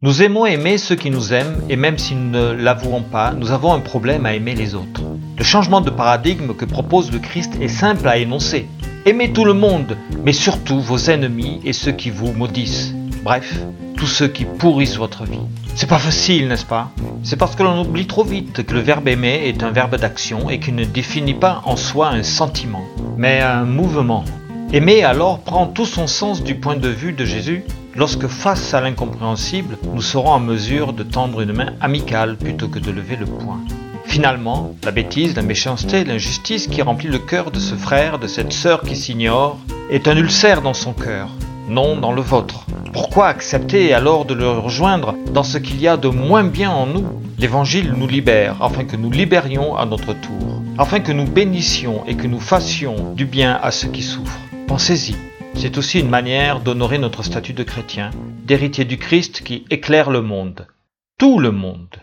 Nous aimons aimer ceux qui nous aiment et même si nous ne l'avouons pas, nous avons un problème à aimer les autres. Le changement de paradigme que propose le Christ est simple à énoncer. Aimez tout le monde, mais surtout vos ennemis et ceux qui vous maudissent. Bref, tous ceux qui pourrissent votre vie. C'est pas facile, n'est-ce pas? C'est parce que l'on oublie trop vite que le verbe aimer est un verbe d'action et qu'il ne définit pas en soi un sentiment, mais un mouvement. Aimer alors prend tout son sens du point de vue de Jésus lorsque face à l'incompréhensible, nous serons en mesure de tendre une main amicale plutôt que de lever le poing. Finalement, la bêtise, la méchanceté, l'injustice qui remplit le cœur de ce frère, de cette sœur qui s'ignore, est un ulcère dans son cœur, non dans le vôtre. Pourquoi accepter alors de le rejoindre dans ce qu'il y a de moins bien en nous? L'Évangile nous libère afin que nous libérions à notre tour, afin que nous bénissions et que nous fassions du bien à ceux qui souffrent. Pensez-y. C'est aussi une manière d'honorer notre statut de chrétien, d'héritier du Christ qui éclaire le monde, tout le monde.